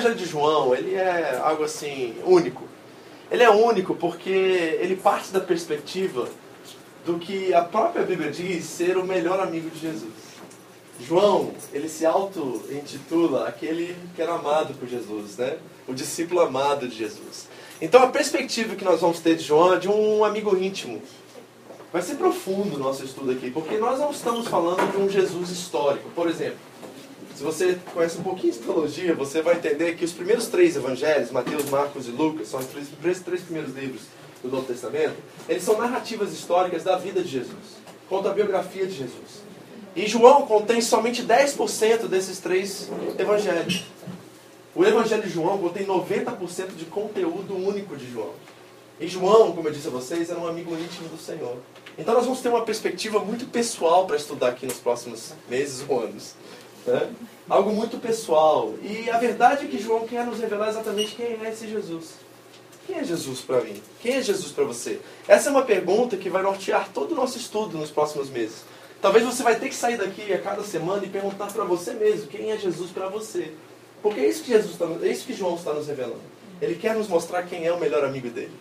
Evangelho de João, ele é algo assim único. Ele é único porque ele parte da perspectiva do que a própria Bíblia diz ser o melhor amigo de Jesus. João, ele se auto-intitula aquele que era amado por Jesus, né? O discípulo amado de Jesus. Então a perspectiva que nós vamos ter de João é de um amigo íntimo. Vai ser profundo o nosso estudo aqui, porque nós não estamos falando de um Jesus histórico. Por exemplo, se você conhece um pouquinho de teologia, você vai entender que os primeiros três evangelhos, Mateus, Marcos e Lucas, são os três, três, primeiros livros do Novo Testamento, eles são narrativas históricas da vida de Jesus. Conta a biografia de Jesus. E João contém somente 10% desses três evangelhos. O evangelho de João contém 90% de conteúdo único de João. E João, como eu disse a vocês, era um amigo íntimo do Senhor. Então nós vamos ter uma perspectiva muito pessoal para estudar aqui nos próximos meses ou anos. Né? Algo muito pessoal. E a verdade é que João quer nos revelar exatamente quem é esse Jesus. Quem é Jesus para mim? Quem é Jesus para você? Essa é uma pergunta que vai nortear todo o nosso estudo nos próximos meses. Talvez você vai ter que sair daqui a cada semana e perguntar para você mesmo quem é Jesus para você. Porque é isso que Jesus tá, é isso que João está nos revelando. Ele quer nos mostrar quem é o melhor amigo dele.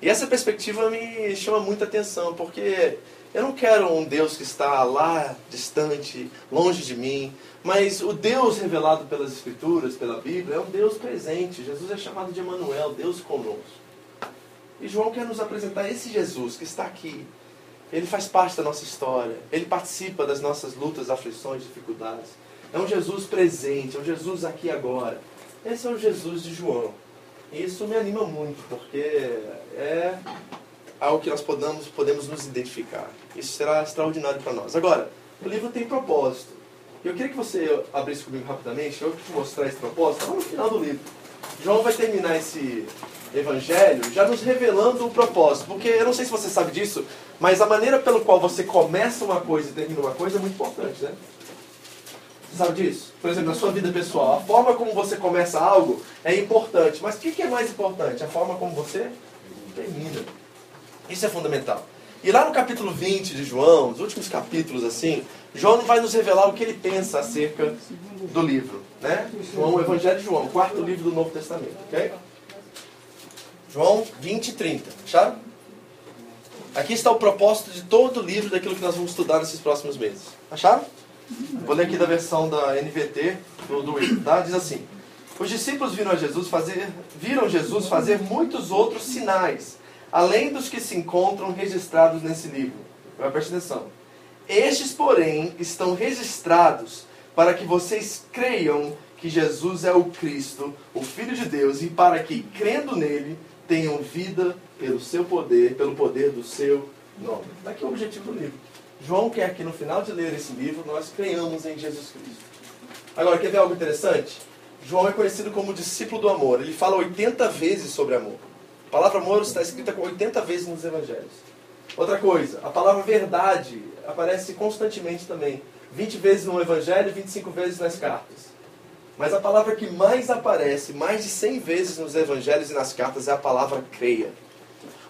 E essa perspectiva me chama muita atenção, porque eu não quero um Deus que está lá, distante, longe de mim, mas o Deus revelado pelas Escrituras, pela Bíblia, é um Deus presente. Jesus é chamado de Emmanuel, Deus conosco. E João quer nos apresentar esse Jesus que está aqui. Ele faz parte da nossa história, ele participa das nossas lutas, aflições, dificuldades. É um Jesus presente, é um Jesus aqui agora. Esse é o Jesus de João. E isso me anima muito, porque é algo que nós podemos, podemos nos identificar. Isso será extraordinário para nós. Agora, o livro tem propósito. Eu queria que você abrisse comigo rapidamente, eu vou te mostrar esse propósito, lá no final do livro. João vai terminar esse evangelho já nos revelando o propósito. Porque eu não sei se você sabe disso, mas a maneira pela qual você começa uma coisa e termina uma coisa é muito importante, né? Você sabe disso? Por exemplo, na sua vida pessoal, a forma como você começa algo é importante. Mas o que é mais importante? A forma como você termina. Isso é fundamental. E lá no capítulo 20 de João, os últimos capítulos assim, João vai nos revelar o que ele pensa acerca do livro. Né? João, o Evangelho de João, quarto livro do Novo Testamento. Okay? João 20 e 30. Acharam? Aqui está o propósito de todo o livro daquilo que nós vamos estudar nesses próximos meses. Acharam? Vou ler aqui da versão da NVT do, do tá? Diz assim: Os discípulos viram Jesus fazer, viram Jesus fazer muitos outros sinais, além dos que se encontram registrados nesse livro. Preste atenção. Estes, porém, estão registrados para que vocês creiam que Jesus é o Cristo, o Filho de Deus, e para que, crendo nele, tenham vida pelo seu poder, pelo poder do seu nome. Daqui é o objetivo do livro. João quer que no final de ler esse livro nós creiamos em Jesus Cristo. Agora, quer ver algo interessante? João é conhecido como discípulo do amor. Ele fala 80 vezes sobre amor. A palavra amor está escrita 80 vezes nos evangelhos. Outra coisa, a palavra verdade aparece constantemente também. 20 vezes no evangelho e 25 vezes nas cartas. Mas a palavra que mais aparece, mais de 100 vezes nos evangelhos e nas cartas, é a palavra creia.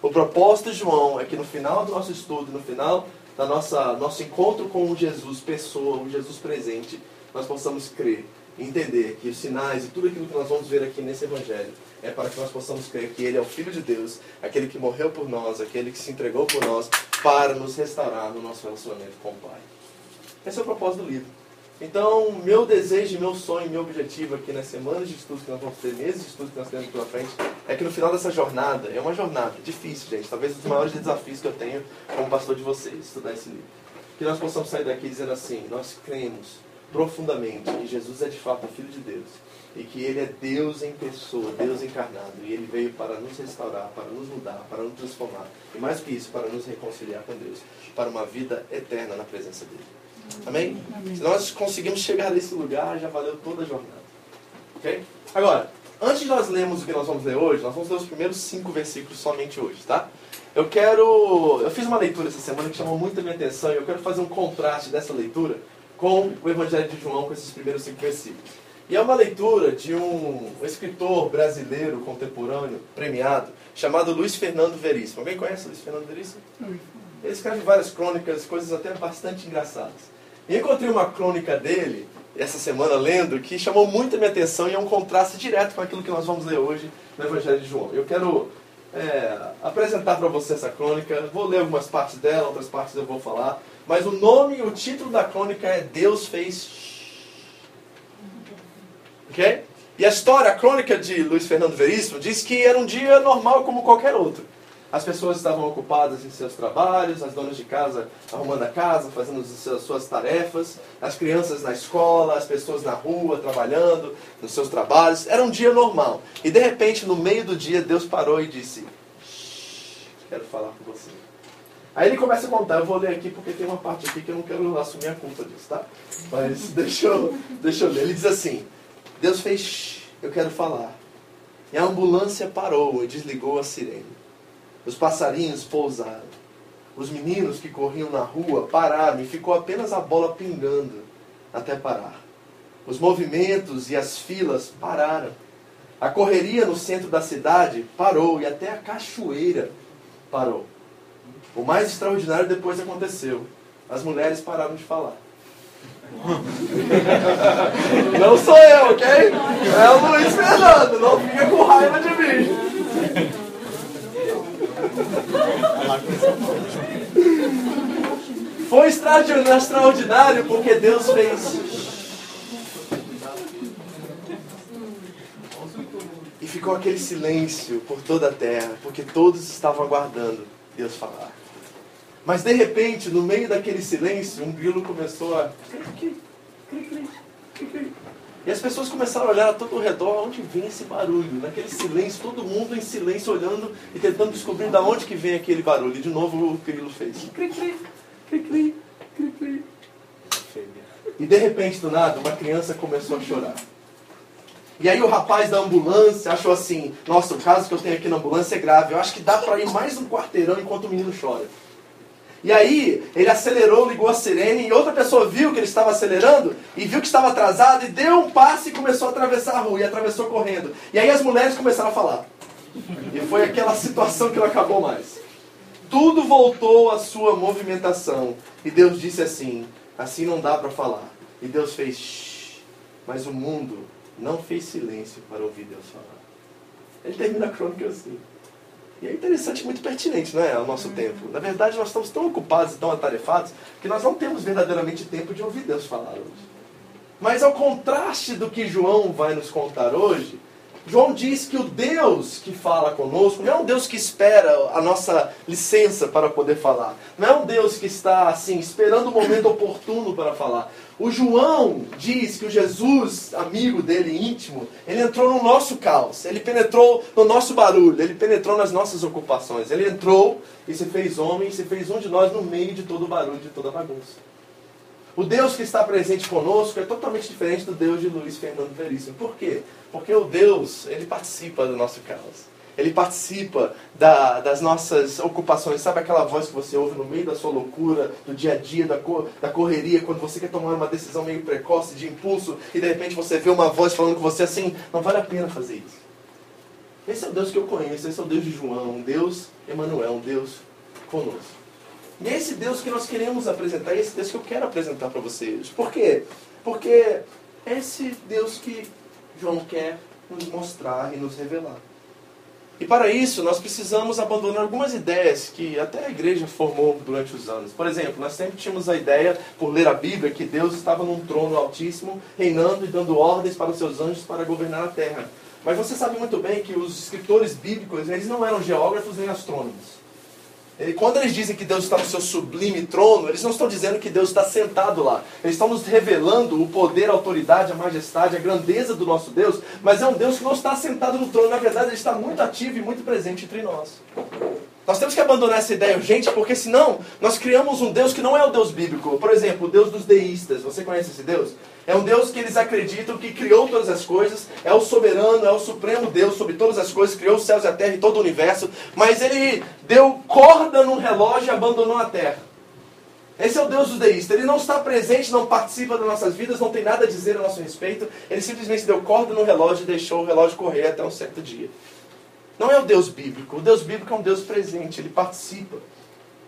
O propósito de João é que no final do nosso estudo, no final da nossa nosso encontro com o Jesus pessoa, o Jesus presente, nós possamos crer, entender que os sinais e tudo aquilo que nós vamos ver aqui nesse evangelho é para que nós possamos crer que ele é o filho de Deus, aquele que morreu por nós, aquele que se entregou por nós para nos restaurar no nosso relacionamento com o Pai. Esse é o propósito do livro. Então, meu desejo, meu sonho, meu objetivo aqui nas semanas de estudos que nós vamos ter, meses de estudos que nós temos pela frente, é que no final dessa jornada, é uma jornada difícil, gente, talvez um dos maiores desafios que eu tenho como pastor de vocês, estudar esse livro. Que nós possamos sair daqui dizendo assim: nós cremos profundamente que Jesus é de fato o Filho de Deus e que Ele é Deus em pessoa, Deus encarnado, e Ele veio para nos restaurar, para nos mudar, para nos transformar, e mais que isso, para nos reconciliar com Deus, para uma vida eterna na presença dele. Amém? Amém? Se nós conseguimos chegar nesse lugar, já valeu toda a jornada. Ok? Agora, antes de nós lermos o que nós vamos ler hoje, nós vamos ler os primeiros cinco versículos somente hoje, tá? Eu quero. Eu fiz uma leitura essa semana que chamou muito a minha atenção e eu quero fazer um contraste dessa leitura com o Evangelho de João, com esses primeiros cinco versículos. E é uma leitura de um escritor brasileiro contemporâneo, premiado, chamado Luiz Fernando Veríssimo. Alguém conhece Luiz Fernando Veríssimo? Ele escreve várias crônicas, coisas até bastante engraçadas. E encontrei uma crônica dele, essa semana lendo, que chamou muito a minha atenção e é um contraste direto com aquilo que nós vamos ler hoje no Evangelho de João. Eu quero é, apresentar para você essa crônica. Vou ler algumas partes dela, outras partes eu vou falar. Mas o nome, o título da crônica é Deus fez. Ok? E a história, a crônica de Luiz Fernando Veríssimo diz que era um dia normal como qualquer outro. As pessoas estavam ocupadas em seus trabalhos, as donas de casa arrumando a casa, fazendo as suas tarefas, as crianças na escola, as pessoas na rua trabalhando nos seus trabalhos. Era um dia normal. E de repente, no meio do dia, Deus parou e disse: Quero falar com você. Aí ele começa a contar, eu vou ler aqui porque tem uma parte aqui que eu não quero assumir a culpa disso, tá? Mas deixa eu, deixa eu ler. Ele diz assim: Deus fez, eu quero falar. E a ambulância parou e desligou a sirene. Os passarinhos pousaram. Os meninos que corriam na rua pararam e ficou apenas a bola pingando até parar. Os movimentos e as filas pararam. A correria no centro da cidade parou e até a cachoeira parou. O mais extraordinário depois aconteceu. As mulheres pararam de falar. Não sou eu, ok? É o Luiz Fernando, não fica com raiva de mim. Foi extraordinário porque Deus fez. E ficou aquele silêncio por toda a terra, porque todos estavam aguardando Deus falar. Mas de repente, no meio daquele silêncio, um grilo começou a. E as pessoas começaram a olhar a todo o redor, onde vem esse barulho? Naquele silêncio, todo mundo em silêncio olhando e tentando descobrir de onde que vem aquele barulho. E de novo o grilo fez. E de repente, do nada, uma criança começou a chorar. E aí o rapaz da ambulância achou assim, nossa, o caso que eu tenho aqui na ambulância é grave, eu acho que dá para ir mais um quarteirão enquanto o menino chora. E aí ele acelerou, ligou a sirene e outra pessoa viu que ele estava acelerando e viu que estava atrasado e deu um passe e começou a atravessar a rua e atravessou correndo. E aí as mulheres começaram a falar. E foi aquela situação que não acabou mais. Tudo voltou à sua movimentação e Deus disse assim: assim não dá para falar. E Deus fez, Shh, mas o mundo não fez silêncio para ouvir Deus falar. Ele termina a crônica assim. E é interessante, muito pertinente, não é, ao nosso tempo. Na verdade, nós estamos tão ocupados e tão atarefados que nós não temos verdadeiramente tempo de ouvir Deus falar hoje. Mas ao contraste do que João vai nos contar hoje, João diz que o Deus que fala conosco não é um Deus que espera a nossa licença para poder falar. Não é um Deus que está assim esperando o momento oportuno para falar. O João diz que o Jesus, amigo dele íntimo, ele entrou no nosso caos, ele penetrou no nosso barulho, ele penetrou nas nossas ocupações. Ele entrou e se fez homem, e se fez um de nós no meio de todo o barulho, de toda a bagunça. O Deus que está presente conosco é totalmente diferente do Deus de Luiz Fernando Veríssimo. Por quê? Porque o Deus, ele participa do nosso caos. Ele participa da, das nossas ocupações. Sabe aquela voz que você ouve no meio da sua loucura, do dia a dia, da, cor, da correria, quando você quer tomar uma decisão meio precoce, de impulso, e de repente você vê uma voz falando com você assim: não vale a pena fazer isso. Esse é o Deus que eu conheço, esse é o Deus de João, um Deus Emanuel, um Deus conosco. E é esse Deus que nós queremos apresentar, é esse Deus que eu quero apresentar para vocês. Por quê? Porque é esse Deus que João quer nos mostrar e nos revelar. E para isso, nós precisamos abandonar algumas ideias que até a igreja formou durante os anos. Por exemplo, nós sempre tínhamos a ideia, por ler a Bíblia, que Deus estava num trono altíssimo, reinando e dando ordens para os seus anjos para governar a terra. Mas você sabe muito bem que os escritores bíblicos, eles não eram geógrafos nem astrônomos. Quando eles dizem que Deus está no seu sublime trono, eles não estão dizendo que Deus está sentado lá. Eles estão nos revelando o poder, a autoridade, a majestade, a grandeza do nosso Deus, mas é um Deus que não está sentado no trono. Na verdade, ele está muito ativo e muito presente entre nós. Nós temos que abandonar essa ideia urgente, porque senão nós criamos um Deus que não é o Deus bíblico. Por exemplo, o Deus dos deístas. Você conhece esse Deus? É um Deus que eles acreditam que criou todas as coisas, é o soberano, é o supremo Deus sobre todas as coisas, criou os céus e a terra e todo o universo, mas ele deu corda no relógio e abandonou a terra. Esse é o Deus dos deístas. Ele não está presente, não participa das nossas vidas, não tem nada a dizer a nosso respeito. Ele simplesmente deu corda no relógio e deixou o relógio correr até um certo dia. Não é o Deus bíblico. O Deus bíblico é um Deus presente, ele participa.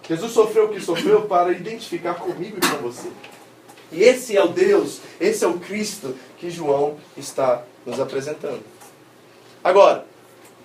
Jesus sofreu o que sofreu para identificar comigo e com você. E esse é o Deus, esse é o Cristo que João está nos apresentando. Agora,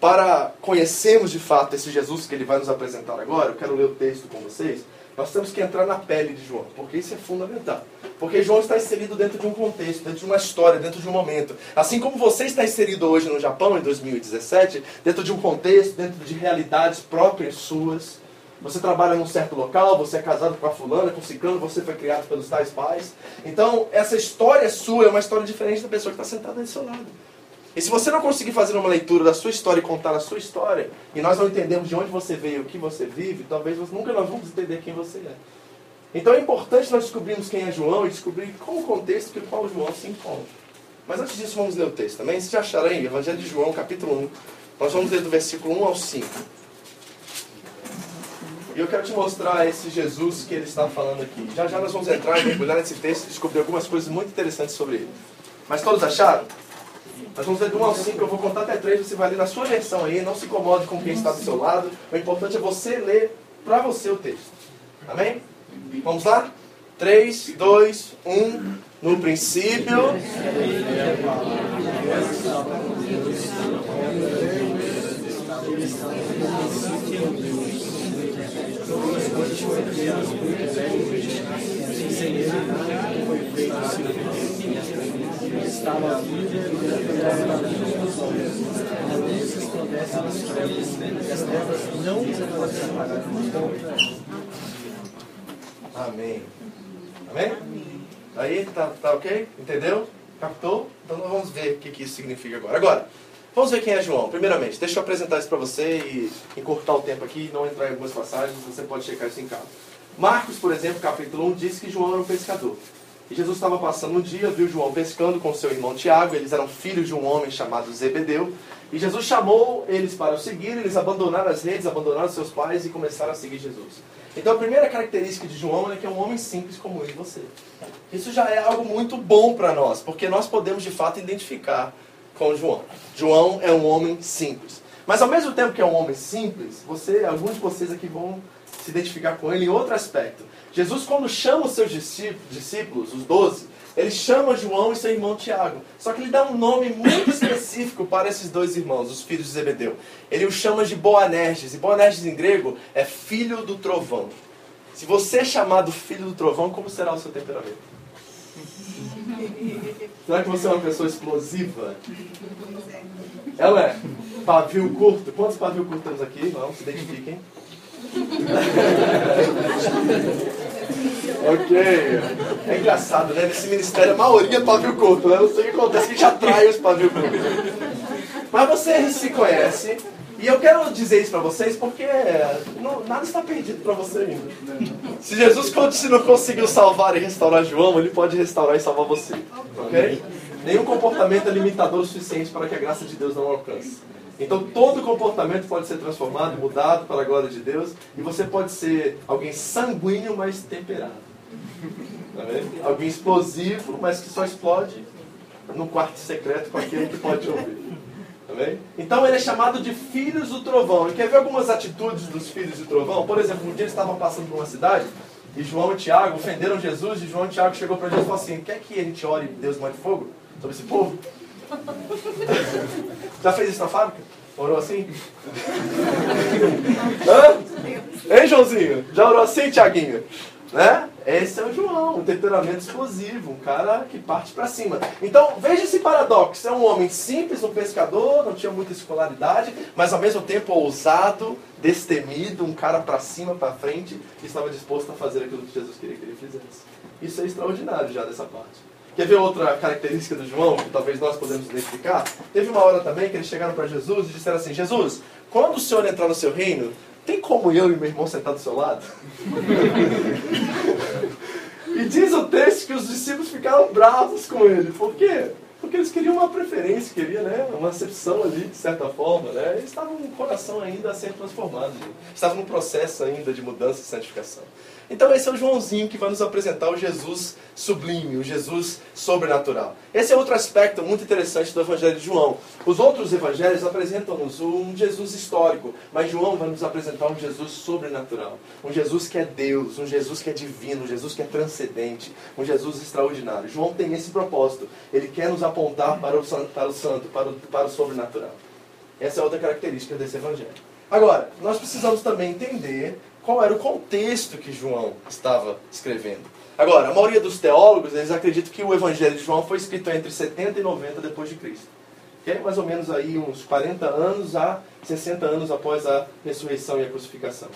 para conhecermos de fato esse Jesus que ele vai nos apresentar agora, eu quero ler o texto com vocês. Nós temos que entrar na pele de João, porque isso é fundamental. Porque João está inserido dentro de um contexto, dentro de uma história, dentro de um momento. Assim como você está inserido hoje no Japão, em 2017, dentro de um contexto, dentro de realidades próprias suas. Você trabalha num certo local, você é casado com a fulana, com o ciclano, você foi criado pelos tais pais. Então, essa história sua é uma história diferente da pessoa que está sentada do seu lado. E se você não conseguir fazer uma leitura da sua história e contar a sua história, e nós não entendemos de onde você veio, o que você vive, talvez nunca nós vamos entender quem você é. Então é importante nós descobrirmos quem é João e descobrir qual o contexto que qual João se encontra. Mas antes disso, vamos ler o texto também. Vocês acharam aí? Evangelho de João, capítulo 1. Nós vamos ler do versículo 1 ao 5. E eu quero te mostrar esse Jesus que ele está falando aqui. Já já nós vamos entrar e mergulhar nesse texto e descobrir algumas coisas muito interessantes sobre ele. Mas todos acharam? Nós vamos ler do 1 ao 5, eu vou contar até 3, você vai ler na sua versão aí, não se incomode com quem está do seu lado. O importante é você ler para você o texto. Amém? Vamos lá? 3, 2, 1. No princípio. Estava vivo e a luz resplandece nas trevas, e as trevas não se apagar. Amém. Amém? Aí, tá, tá ok? Entendeu? Captou? Então nós vamos ver o que, que isso significa agora. Agora, vamos ver quem é João. Primeiramente, deixa eu apresentar isso para você e encurtar o tempo aqui não entrar em algumas passagens, você pode checar isso em casa. Marcos, por exemplo, capítulo 1, diz que João era um pescador. E Jesus estava passando um dia, viu João pescando com seu irmão Tiago, eles eram filhos de um homem chamado Zebedeu. E Jesus chamou eles para o seguir, eles abandonaram as redes, abandonaram seus pais e começaram a seguir Jesus. Então a primeira característica de João é que é um homem simples como eu e você. Isso já é algo muito bom para nós, porque nós podemos de fato identificar com João. João é um homem simples. Mas ao mesmo tempo que é um homem simples, você, alguns de vocês aqui vão se identificar com ele em outro aspecto. Jesus, quando chama os seus discípulos, os doze, ele chama João e seu irmão Tiago. Só que ele dá um nome muito específico para esses dois irmãos, os filhos de Zebedeu. Ele os chama de Boanerges. E Boanerges em grego é filho do trovão. Se você é chamado filho do trovão, como será o seu temperamento? Será que você é uma pessoa explosiva? Ela é. Pavio curto. Quantos pavio curtos temos aqui? Não, se identifiquem. Ok. É engraçado, né? Nesse ministério a maioria é pavio curto, né? Não sei o que acontece, que a gente atrai os pavio curtos. Mas você se conhece, e eu quero dizer isso para vocês porque não, nada está perdido para você ainda. Se Jesus não conseguiu salvar e restaurar João, ele pode restaurar e salvar você. Ok? Nenhum comportamento é limitador o suficiente para que a graça de Deus não alcance. Então todo comportamento pode ser transformado, mudado para a glória de Deus, e você pode ser alguém sanguíneo, mas temperado. Tá alguém explosivo, mas que só explode no quarto secreto com aquele que pode ouvir. Tá então ele é chamado de filhos do trovão. E quer ver algumas atitudes dos filhos do trovão? Por exemplo, um dia eles estavam passando por uma cidade e João e Tiago ofenderam Jesus, e João e Tiago chegou para Jesus e falou assim: Quer que a gente ore e Deus mande fogo sobre esse povo? Já fez isso na fábrica? Orou assim? Hã? Hein, Joãozinho? Já orou assim, Tiaguinho? Né? Esse é o João, um temperamento explosivo, um cara que parte para cima. Então, veja esse paradoxo. É um homem simples, um pescador, não tinha muita escolaridade, mas ao mesmo tempo ousado, destemido, um cara para cima, para frente, que estava disposto a fazer aquilo que Jesus queria que ele fizesse. Isso é extraordinário já dessa parte. Quer ver outra característica do João, que talvez nós podemos identificar? Teve uma hora também que eles chegaram para Jesus e disseram assim: Jesus, quando o Senhor entrar no seu reino, tem como eu e meu irmão sentar do seu lado? e diz o texto que os discípulos ficaram bravos com ele. Por quê? Porque eles queriam uma preferência, queriam né, uma acepção ali, de certa forma. Né? Eles estavam com o coração ainda a ser transformado. Estavam num processo ainda de mudança e santificação. Então esse é o Joãozinho que vai nos apresentar o Jesus sublime, o Jesus sobrenatural. Esse é outro aspecto muito interessante do Evangelho de João. Os outros evangelhos apresentam-nos um Jesus histórico, mas João vai nos apresentar um Jesus sobrenatural. Um Jesus que é Deus, um Jesus que é divino, um Jesus que é transcendente, um Jesus extraordinário. João tem esse propósito. Ele quer nos apontar para o santo, para o, santo, para o, para o sobrenatural. Essa é outra característica desse evangelho. Agora, nós precisamos também entender qual era o contexto que João estava escrevendo. Agora, a maioria dos teólogos, eles acreditam que o Evangelho de João foi escrito entre 70 e 90 depois de Cristo. Que é mais ou menos aí uns 40 anos a 60 anos após a ressurreição e a crucificação.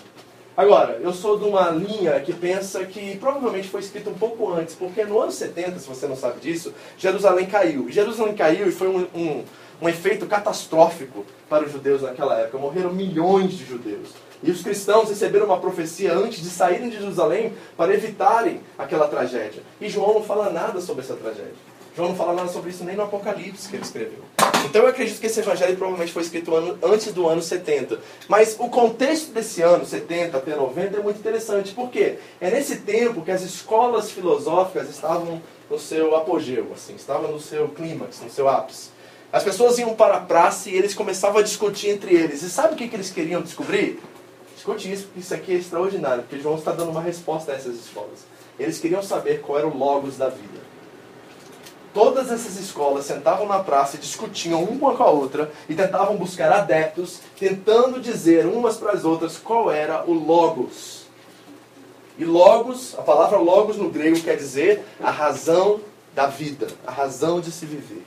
Agora, eu sou de uma linha que pensa que provavelmente foi escrito um pouco antes, porque no ano 70, se você não sabe disso, Jerusalém caiu. Jerusalém caiu e foi um, um, um efeito catastrófico para os judeus naquela época. Morreram milhões de judeus. E os cristãos receberam uma profecia antes de saírem de Jerusalém para evitarem aquela tragédia. E João não fala nada sobre essa tragédia. João não fala nada sobre isso nem no Apocalipse que ele escreveu. Então eu acredito que esse evangelho provavelmente foi escrito antes do ano 70. Mas o contexto desse ano, 70 até 90, é muito interessante. Por quê? É nesse tempo que as escolas filosóficas estavam no seu apogeu, assim, estavam no seu clímax, no seu ápice. As pessoas iam para a praça e eles começavam a discutir entre eles. E sabe o que, que eles queriam descobrir? Escute isso, porque isso aqui é extraordinário, porque João está dando uma resposta a essas escolas. Eles queriam saber qual era o logos da vida. Todas essas escolas sentavam na praça e discutiam uma com a outra e tentavam buscar adeptos, tentando dizer umas para as outras qual era o logos. E logos, a palavra logos no grego quer dizer a razão da vida, a razão de se viver.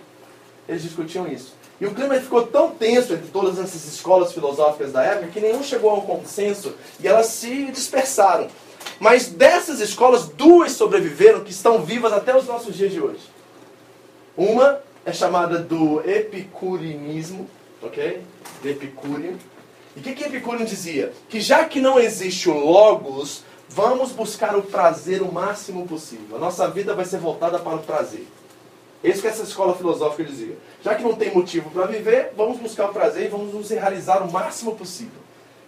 Eles discutiam isso. E o clima ficou tão tenso entre todas essas escolas filosóficas da época que nenhum chegou a um consenso e elas se dispersaram. Mas dessas escolas, duas sobreviveram que estão vivas até os nossos dias de hoje. Uma é chamada do epicurinismo, ok? Epicúrio. E o que, que Epicúrio dizia? Que já que não existe o logos, vamos buscar o prazer o máximo possível. A nossa vida vai ser voltada para o prazer. Isso que essa escola filosófica dizia. Já que não tem motivo para viver, vamos buscar o prazer e vamos nos realizar o máximo possível.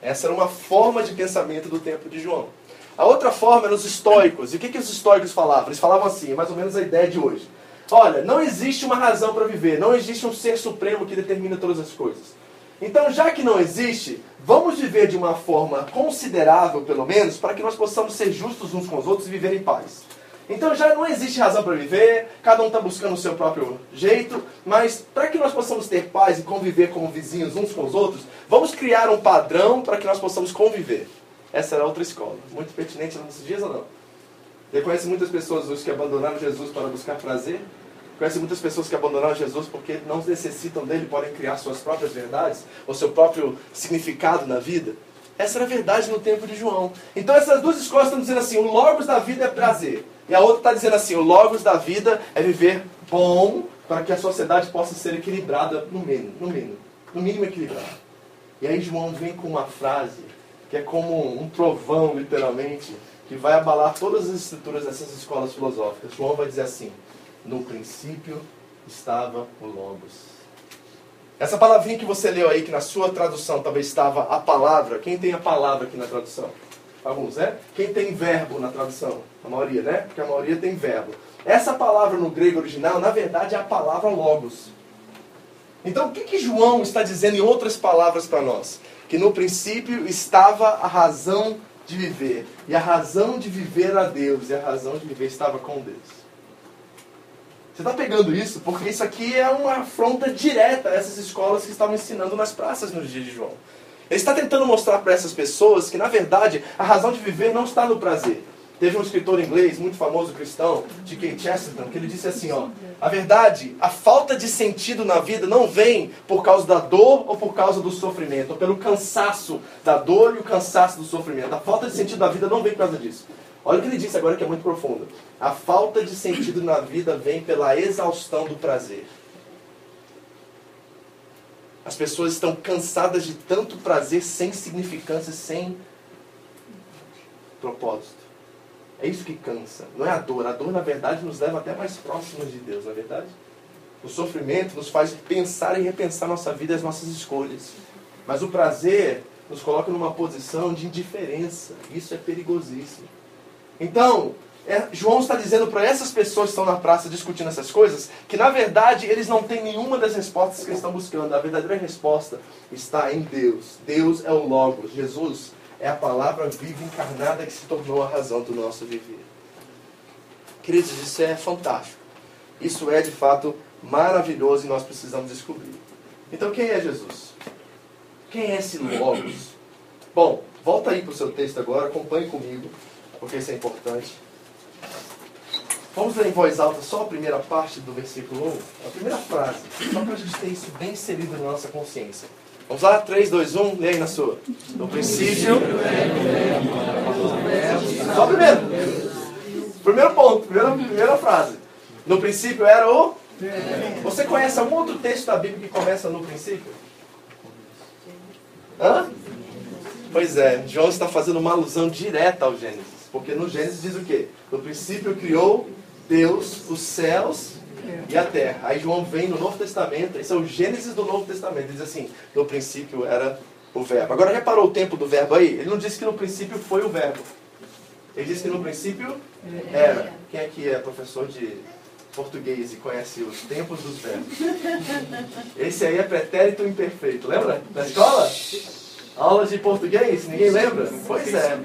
Essa era uma forma de pensamento do tempo de João. A outra forma eram os estoicos. E o que, que os estoicos falavam? Eles falavam assim, é mais ou menos a ideia de hoje. Olha, não existe uma razão para viver, não existe um ser supremo que determina todas as coisas. Então, já que não existe, vamos viver de uma forma considerável, pelo menos, para que nós possamos ser justos uns com os outros e viver em paz. Então já não existe razão para viver, cada um está buscando o seu próprio jeito, mas para que nós possamos ter paz e conviver como vizinhos uns com os outros, vamos criar um padrão para que nós possamos conviver. Essa era outra escola, muito pertinente nos dias ou não? Conhece muitas pessoas hoje que abandonaram Jesus para buscar prazer? Conhece muitas pessoas que abandonaram Jesus porque não necessitam dele, podem criar suas próprias verdades, ou seu próprio significado na vida? Essa era a verdade no tempo de João. Então essas duas escolas estão dizendo assim: o logos da vida é prazer. E a outra está dizendo assim: o logos da vida é viver bom para que a sociedade possa ser equilibrada no mínimo, no mínimo, no mínimo equilibrada. E aí João vem com uma frase que é como um trovão, literalmente, que vai abalar todas as estruturas dessas escolas filosóficas. João vai dizer assim: no princípio estava o logos. Essa palavrinha que você leu aí, que na sua tradução talvez estava a palavra, quem tem a palavra aqui na tradução? Alguns, né? Quem tem verbo na tradução? A maioria, né? Porque a maioria tem verbo. Essa palavra no grego original, na verdade, é a palavra logos. Então, o que, que João está dizendo em outras palavras para nós? Que no princípio estava a razão de viver. E a razão de viver a Deus. E a razão de viver estava com Deus. Você está pegando isso? Porque isso aqui é uma afronta direta a essas escolas que estavam ensinando nas praças nos dias de João. Ele está tentando mostrar para essas pessoas que, na verdade, a razão de viver não está no prazer. Teve um escritor inglês muito famoso cristão, G.K. Chesterton, que ele disse assim, ó, a verdade, a falta de sentido na vida não vem por causa da dor ou por causa do sofrimento, ou pelo cansaço da dor e o cansaço do sofrimento. A falta de sentido da vida não vem por causa disso. Olha o que ele disse agora que é muito profundo. A falta de sentido na vida vem pela exaustão do prazer. As pessoas estão cansadas de tanto prazer sem significância, sem propósito. É isso que cansa. Não é a dor. A dor, na verdade, nos leva até mais próximos de Deus, não é verdade? O sofrimento nos faz pensar e repensar nossa vida e as nossas escolhas. Mas o prazer nos coloca numa posição de indiferença. Isso é perigosíssimo. Então, é, João está dizendo para essas pessoas que estão na praça discutindo essas coisas que, na verdade, eles não têm nenhuma das respostas que estão buscando. A verdadeira resposta está em Deus. Deus é o Logos. Jesus é a palavra viva encarnada que se tornou a razão do nosso viver. Queridos, isso é fantástico. Isso é, de fato, maravilhoso e nós precisamos descobrir. Então, quem é Jesus? Quem é esse Logos? Bom, volta aí para o seu texto agora, acompanhe comigo, porque isso é importante. Vamos ler em voz alta só a primeira parte do versículo 1, a primeira frase, só para a gente ter isso bem inserido na nossa consciência. Vamos lá? 3, 2, 1, lê aí na sua. No princípio. Só primeiro. Primeiro ponto, primeira, primeira frase. No princípio era o. Você conhece algum outro texto da Bíblia que começa no princípio? Hã? Pois é, João está fazendo uma alusão direta ao Gênesis. Porque no Gênesis diz o quê? No princípio criou Deus os céus e a terra. Aí João vem no Novo Testamento, esse é o Gênesis do Novo Testamento. Ele diz assim: no princípio era o verbo. Agora reparou o tempo do verbo aí? Ele não disse que no princípio foi o verbo. Ele disse que no princípio era. Quem aqui é professor de português e conhece os tempos dos verbos? Esse aí é pretérito imperfeito. Lembra? Na escola? Aulas de português? Ninguém lembra? Pois é.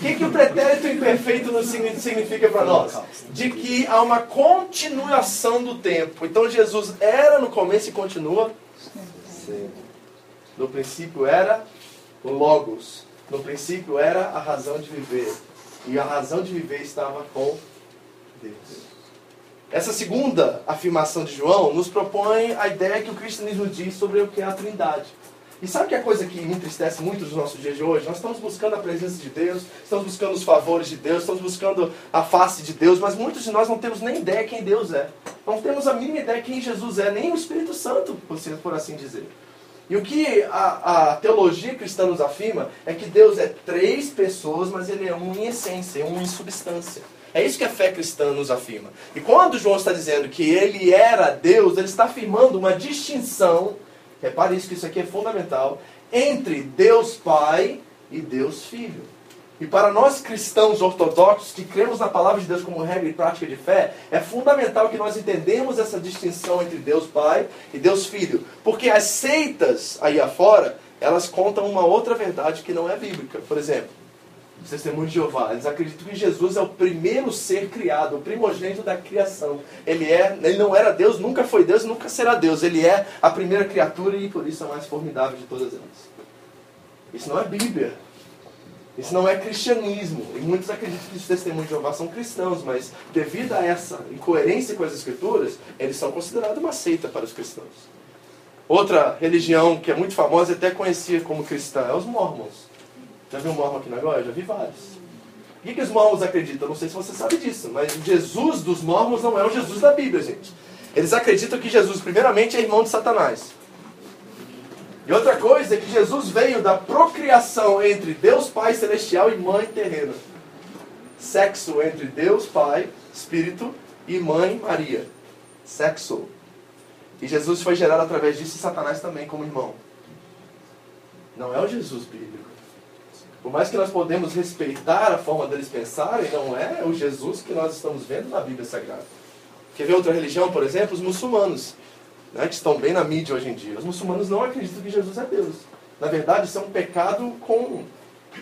Que, que o pretérito imperfeito significa para nós? De que há uma continuação do tempo. Então Jesus era no começo e continua. No princípio era o Logos. No princípio era a razão de viver. E a razão de viver estava com Deus. Essa segunda afirmação de João nos propõe a ideia que o cristianismo diz sobre o que é a Trindade. E sabe que a coisa que me entristece muito nos nossos dias de hoje? Nós estamos buscando a presença de Deus, estamos buscando os favores de Deus, estamos buscando a face de Deus, mas muitos de nós não temos nem ideia quem Deus é. Não temos a mínima ideia quem Jesus é, nem o Espírito Santo, por assim dizer. E o que a, a, teologia cristã nos afirma é que Deus é três pessoas, mas ele é um em essência, um em substância. É isso que a fé cristã nos afirma. E quando João está dizendo que ele era Deus, ele está afirmando uma distinção repare isso que isso aqui é fundamental, entre Deus Pai e Deus Filho. E para nós cristãos ortodoxos que cremos na palavra de Deus como regra e prática de fé, é fundamental que nós entendemos essa distinção entre Deus Pai e Deus Filho. Porque as seitas aí afora, elas contam uma outra verdade que não é bíblica. Por exemplo, os testemunhos de Jeová, eles acreditam que Jesus é o primeiro ser criado, o primogênito da criação. Ele é, ele não era Deus, nunca foi Deus, nunca será Deus. Ele é a primeira criatura e por isso é a mais formidável de todas elas. Isso não é Bíblia. Isso não é cristianismo. E muitos acreditam que os testemunhos de Jeová são cristãos, mas devido a essa incoerência com as escrituras, eles são considerados uma seita para os cristãos. Outra religião que é muito famosa e até conhecida como cristã é os mormons. Já viu um mormon aqui na Goiás? Já vi vários. O que, que os mormons acreditam? Não sei se você sabe disso, mas o Jesus dos mormons não é o Jesus da Bíblia, gente. Eles acreditam que Jesus, primeiramente, é irmão de Satanás. E outra coisa é que Jesus veio da procriação entre Deus Pai Celestial e Mãe Terrena. Sexo entre Deus Pai, Espírito, e Mãe Maria. Sexo. E Jesus foi gerado através disso e Satanás também como irmão. Não é o Jesus bíblico. Por mais que nós podemos respeitar a forma deles pensarem, não é o Jesus que nós estamos vendo na Bíblia Sagrada. Quer ver outra religião, por exemplo? Os muçulmanos, né, que estão bem na mídia hoje em dia. Os muçulmanos não acreditam que Jesus é Deus. Na verdade, isso é um pecado com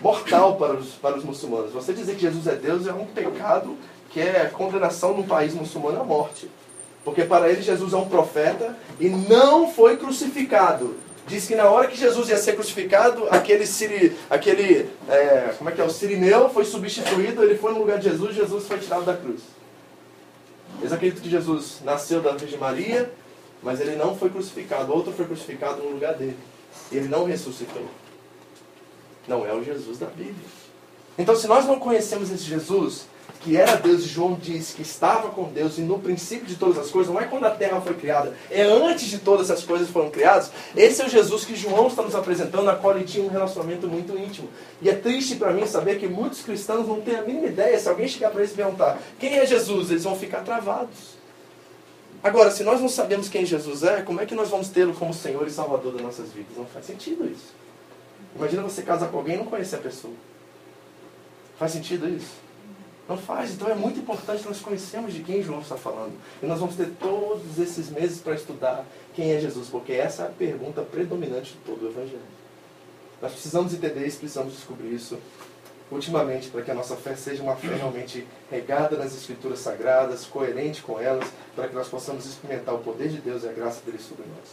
mortal para os, para os muçulmanos. Você dizer que Jesus é Deus é um pecado que é condenação no país muçulmano à morte. Porque para eles Jesus é um profeta e não foi crucificado diz que na hora que Jesus ia ser crucificado, aquele, siri, aquele é, como é que é, o sirineu foi substituído, ele foi no lugar de Jesus, Jesus foi tirado da cruz. Eles acreditam que Jesus nasceu da Virgem Maria, mas ele não foi crucificado, outro foi crucificado no lugar dele. Ele não ressuscitou. Não é o Jesus da Bíblia. Então, se nós não conhecemos esse Jesus, que era Deus, e João diz que estava com Deus e no princípio de todas as coisas, não é quando a terra foi criada, é antes de todas as coisas foram criadas. Esse é o Jesus que João está nos apresentando, na qual ele tinha um relacionamento muito íntimo. E é triste para mim saber que muitos cristãos não têm a mínima ideia. Se alguém chegar para eles e perguntar quem é Jesus, eles vão ficar travados. Agora, se nós não sabemos quem Jesus é, como é que nós vamos tê-lo como Senhor e Salvador das nossas vidas? Não faz sentido isso. Imagina você casar com alguém e não conhecer a pessoa. Faz sentido isso? Não faz. Então é muito importante nós conhecermos de quem João está falando. E nós vamos ter todos esses meses para estudar quem é Jesus, porque essa é a pergunta predominante de todo o Evangelho. Nós precisamos entender isso, precisamos descobrir isso ultimamente, para que a nossa fé seja uma fé realmente regada nas Escrituras Sagradas, coerente com elas, para que nós possamos experimentar o poder de Deus e a graça dele sobre nós.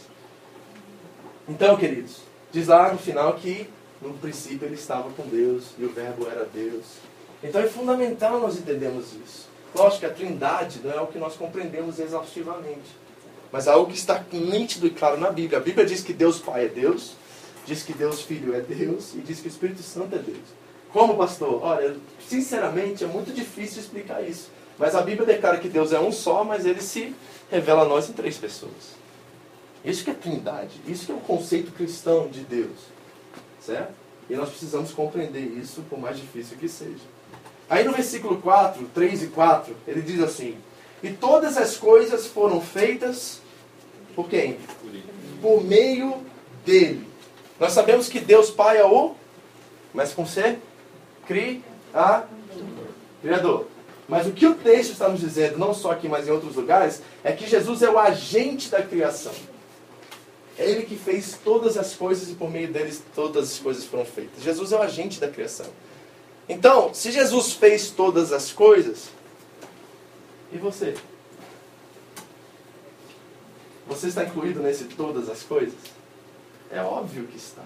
Então, queridos, diz lá no final que no princípio ele estava com Deus e o Verbo era Deus então é fundamental nós entendermos isso. Lógico que a trindade não é o que nós compreendemos exaustivamente. Mas é algo que está nítido e claro na Bíblia. A Bíblia diz que Deus Pai é Deus, diz que Deus Filho é Deus e diz que o Espírito Santo é Deus. Como, pastor? Olha, sinceramente é muito difícil explicar isso. Mas a Bíblia declara que Deus é um só, mas ele se revela a nós em três pessoas. Isso que é trindade, isso que é o conceito cristão de Deus. Certo? E nós precisamos compreender isso, por mais difícil que seja. Aí no versículo 4, 3 e 4, ele diz assim: E todas as coisas foram feitas por quem? Por meio dele. Nós sabemos que Deus Pai é o, mas com C, Criador. Mas o que o texto está nos dizendo, não só aqui, mas em outros lugares, é que Jesus é o agente da criação. É ele que fez todas as coisas e por meio deles todas as coisas foram feitas. Jesus é o agente da criação. Então, se Jesus fez todas as coisas, e você? Você está incluído nesse todas as coisas? É óbvio que está.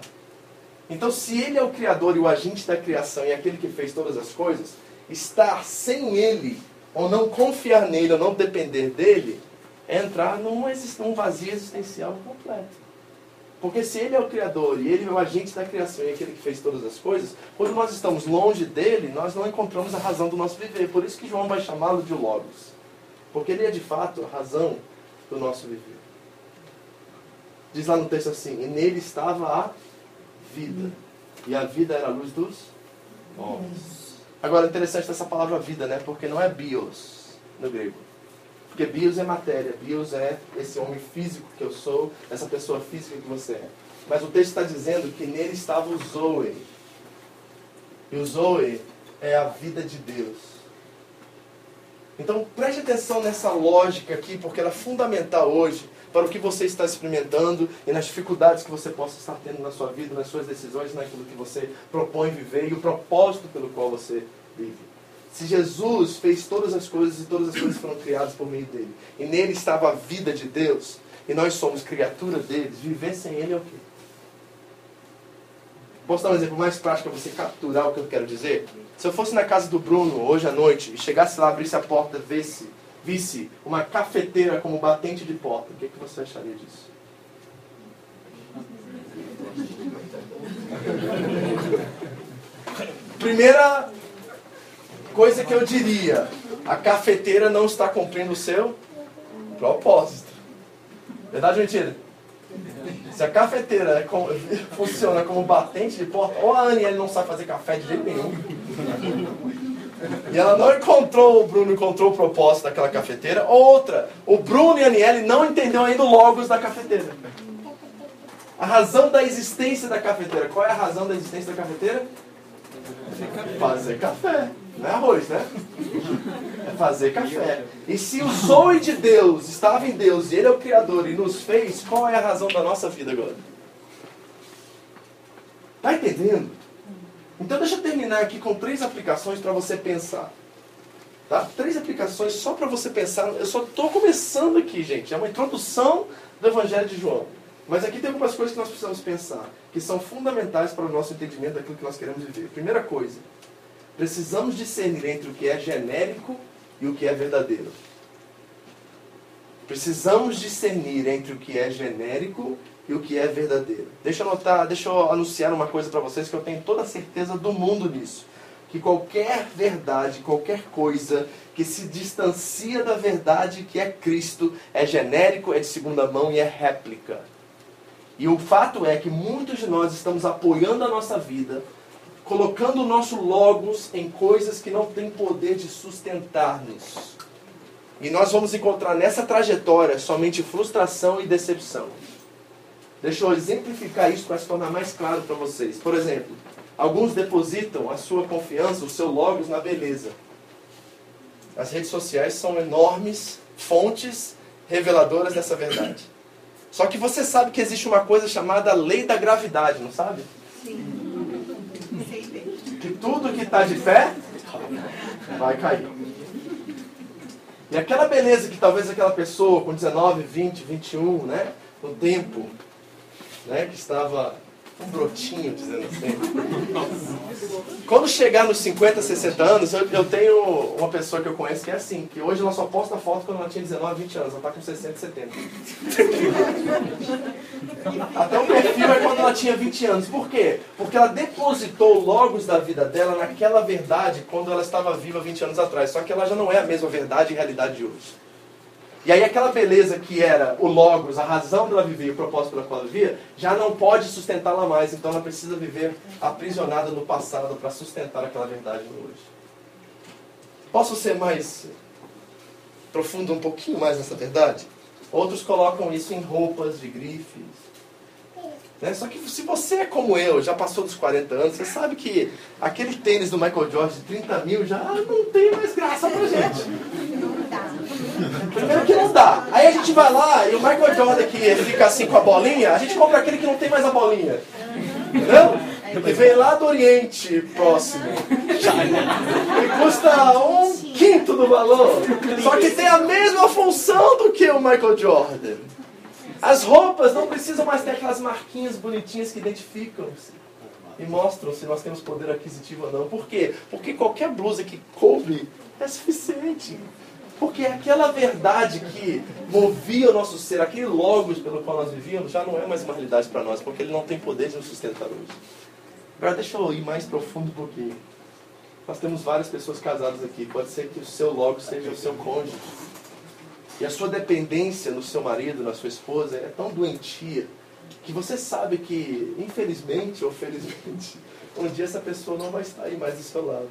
Então, se ele é o Criador e o agente da criação e aquele que fez todas as coisas, estar sem ele, ou não confiar nele, ou não depender dele, é entrar num, num vazio existencial completo. Porque se ele é o Criador e ele é o agente da criação e aquele que fez todas as coisas, quando nós estamos longe dele, nós não encontramos a razão do nosso viver. Por isso que João vai chamá-lo de Logos. Porque ele é de fato a razão do nosso viver. Diz lá no texto assim: E nele estava a vida. E a vida era a luz dos homens. Agora, interessante essa palavra vida, né? Porque não é bios no grego. Porque bios é matéria, bios é esse homem físico que eu sou, essa pessoa física que você é. Mas o texto está dizendo que nele estava o Zoe. E o Zoe é a vida de Deus. Então preste atenção nessa lógica aqui, porque ela é fundamental hoje para o que você está experimentando e nas dificuldades que você possa estar tendo na sua vida, nas suas decisões, naquilo que você propõe viver e o propósito pelo qual você vive. Se Jesus fez todas as coisas e todas as coisas foram criadas por meio dele, e nele estava a vida de Deus, e nós somos criatura deles, viver sem ele é o quê? Posso dar um exemplo mais prático para você capturar o que eu quero dizer? Se eu fosse na casa do Bruno hoje à noite e chegasse lá, abrisse a porta, visse, visse uma cafeteira como batente de porta, o que, que você acharia disso? Primeira Coisa que eu diria, a cafeteira não está cumprindo o seu propósito. Verdade ou mentira? Se a cafeteira é funciona como batente de porta, ou a Aniele não sabe fazer café de jeito nenhum. E ela não encontrou, o Bruno encontrou o propósito daquela cafeteira. Outra, o Bruno e a Aniele não entenderam ainda o logos da cafeteira. A razão da existência da cafeteira. Qual é a razão da existência da cafeteira? Fazer café. Não é arroz, né? É fazer café. E se o zoe de Deus estava em Deus e Ele é o Criador e nos fez, qual é a razão da nossa vida agora? Está entendendo? Então deixa eu terminar aqui com três aplicações para você pensar. Tá? Três aplicações só para você pensar. Eu só estou começando aqui, gente. É uma introdução do Evangelho de João. Mas aqui tem algumas coisas que nós precisamos pensar, que são fundamentais para o nosso entendimento daquilo que nós queremos viver. Primeira coisa, precisamos discernir entre o que é genérico e o que é verdadeiro. Precisamos discernir entre o que é genérico e o que é verdadeiro. Deixa eu anotar, deixa eu anunciar uma coisa para vocês que eu tenho toda a certeza do mundo nisso. que qualquer verdade, qualquer coisa que se distancia da verdade que é Cristo é genérico, é de segunda mão e é réplica. E o fato é que muitos de nós estamos apoiando a nossa vida, colocando o nosso logos em coisas que não têm poder de sustentar-nos. E nós vamos encontrar nessa trajetória somente frustração e decepção. Deixa eu exemplificar isso para se tornar mais claro para vocês. Por exemplo, Alguns depositam a sua confiança, o seu logos na beleza. As redes sociais são enormes fontes reveladoras dessa verdade. Só que você sabe que existe uma coisa chamada lei da gravidade, não sabe? Sim. Tudo que está de pé vai cair. E aquela beleza que talvez aquela pessoa com 19, 20, 21, né, no tempo, né, que estava um brotinho, dizendo assim. Quando chegar nos 50, 60 anos, eu, eu, tenho uma pessoa que eu conheço que é assim, que hoje ela só posta foto quando ela tinha 19, 20 anos, ela está com 60, 70. Até o perfil é quando ela tinha 20 anos. Por quê? Porque ela depositou logos da vida dela naquela verdade quando ela estava viva 20 anos atrás. Só que ela já não é a mesma verdade e realidade de hoje. E aí aquela beleza que era o logos, a razão dela viver e o propósito pela qual ela vivia, já não pode sustentá-la mais. Então ela precisa viver aprisionada no passado para sustentar aquela verdade no hoje. Posso ser mais profundo um pouquinho mais nessa verdade? Outros colocam isso em roupas de grifes. Né? Só que se você é como eu, já passou dos 40 anos, você sabe que aquele tênis do Michael Jordan de 30 mil já não tem mais graça pra gente. Primeiro que não dá. Aí a gente vai lá e o Michael Jordan que fica assim com a bolinha, a gente compra aquele que não tem mais a bolinha. Entendeu? Que vem lá do Oriente Próximo. E custa um quinto do valor. Só que tem a mesma função do que o Michael Jordan. As roupas não precisam mais ter aquelas marquinhas bonitinhas que identificam-se e mostram se nós temos poder aquisitivo ou não. Por quê? Porque qualquer blusa que coube é suficiente. Porque aquela verdade que movia o nosso ser, aquele logos pelo qual nós vivíamos, já não é mais uma realidade para nós, porque ele não tem poder de nos sustentar hoje. Agora deixa eu ir mais profundo um pouquinho. Nós temos várias pessoas casadas aqui. Pode ser que o seu logos seja o seu cônjuge. E a sua dependência no seu marido, na sua esposa, é tão doentia que você sabe que, infelizmente ou felizmente, um dia essa pessoa não vai estar aí mais do seu lado.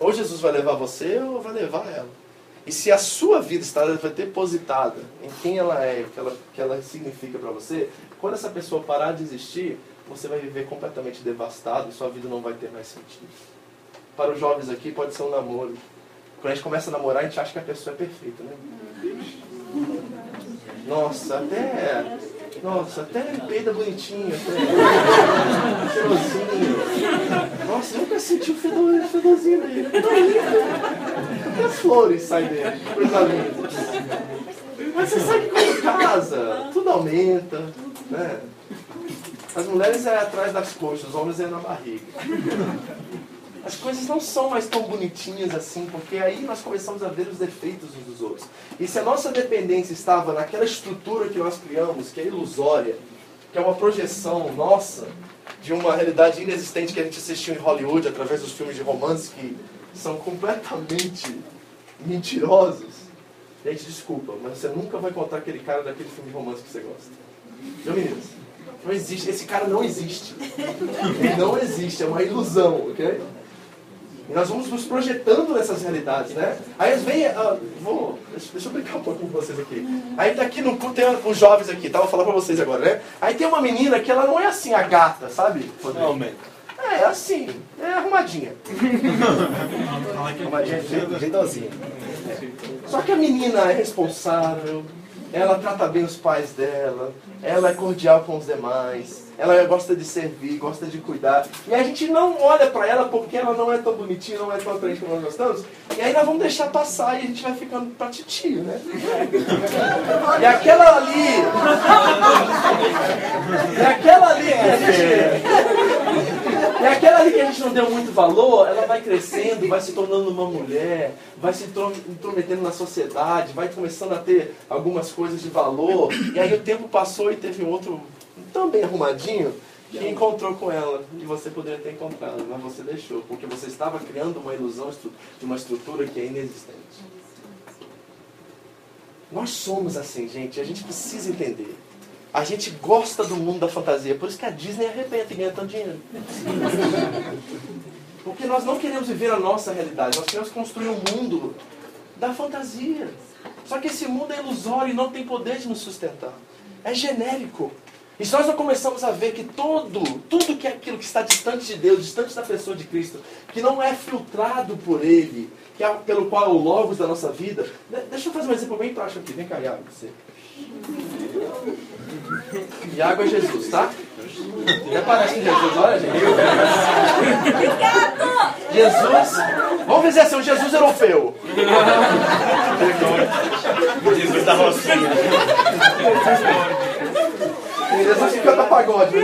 Ou Jesus vai levar você ou vai levar ela. E se a sua vida está depositada em quem ela é, o que ela, que ela significa para você, quando essa pessoa parar de existir, você vai viver completamente devastado e sua vida não vai ter mais sentido. Para os jovens aqui, pode ser um namoro. Quando a gente começa a namorar, a gente acha que a pessoa é perfeita, né? Nossa, até. Nossa, até peida bonitinho, até. Cheirosinho. Nossa, nunca senti o fedor, fedorzinho dele. Até flores saem dele, coisa. Mas você sabe que quando casa, tudo aumenta, né? As mulheres é atrás das coxas, os homens é na barriga. As coisas não são mais tão bonitinhas assim, porque aí nós começamos a ver os defeitos uns dos outros. E se a nossa dependência estava naquela estrutura que nós criamos, que é ilusória, que é uma projeção nossa de uma realidade inexistente que a gente assistiu em Hollywood através dos filmes de romance que são completamente mentirosos. Gente, desculpa, mas você nunca vai contar aquele cara daquele filme de romance que você gosta. Viu, meninas? Não existe. Esse cara não existe. Ele não existe, é uma ilusão, ok? E nós vamos nos projetando nessas realidades, né? Aí vem. Uh, vou, deixa, eu brincar um pouquinho com vocês aqui. Aí tá aqui no tem os jovens aqui, tá? Vou falar pra vocês agora, né? Aí tem uma menina que ela não é assim a gata, sabe? Realmente. É, é assim, é arrumadinha. arrumadinha, jeitosinha. É. Só que a menina é responsável, ela trata bem os pais dela, ela é cordial com os demais, ela gosta de servir, gosta de cuidar. E a gente não olha para ela porque ela não é tão bonitinha, não é tão atraente como nós gostamos. E aí nós vamos deixar passar e a gente vai ficando pra titio, né? E aquela ali. E aquela ali que a gente. E aquela ali que a gente não deu muito valor, ela vai crescendo, vai se tornando uma mulher, vai se intrometendo na sociedade, vai começando a ter algumas coisas de valor. E aí o tempo passou e teve um outro tão bem arrumadinho que encontrou com ela e você poderia ter encontrado, mas você deixou, porque você estava criando uma ilusão de uma estrutura que é inexistente. Nós somos assim, gente, a gente precisa entender. A gente gosta do mundo da fantasia, por isso que a Disney arrebenta e ganha tanto dinheiro. Porque nós não queremos viver a nossa realidade, nós queremos construir um mundo da fantasia. Só que esse mundo é ilusório e não tem poder de nos sustentar. É genérico. E se nós não começamos a ver que todo, tudo que é aquilo que está distante de Deus, distante da pessoa de Cristo, que não é filtrado por Ele, que é pelo qual é o logos da nossa vida. Deixa eu fazer um exemplo bem prático aqui. Vem cá, Iago, você. Iago é Jesus, tá? Até parece que Jesus, olha, gente. Jesus, vamos dizer assim, um Jesus europeu. Jesus da Rocinha. Jesus que canta pagode.